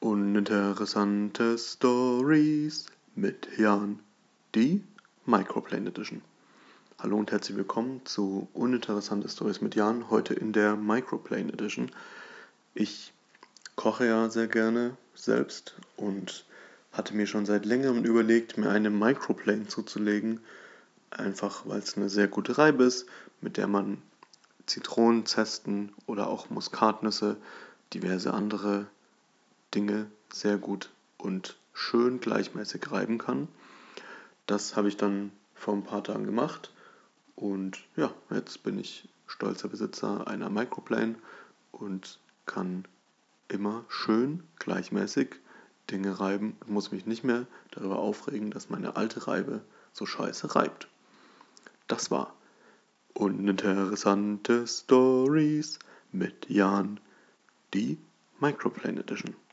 Uninteressante Stories mit Jan, die Microplane Edition. Hallo und herzlich willkommen zu Uninteressante Stories mit Jan, heute in der Microplane Edition. Ich koche ja sehr gerne selbst und hatte mir schon seit längerem überlegt, mir eine Microplane zuzulegen, einfach weil es eine sehr gute Reibe ist, mit der man Zitronen, Zesten oder auch Muskatnüsse, diverse andere Dinge sehr gut und schön gleichmäßig reiben kann. Das habe ich dann vor ein paar Tagen gemacht und ja, jetzt bin ich stolzer Besitzer einer Microplane und kann immer schön gleichmäßig Dinge reiben und muss mich nicht mehr darüber aufregen, dass meine alte Reibe so scheiße reibt. Das war uninteressante Stories mit Jan, die Microplane Edition.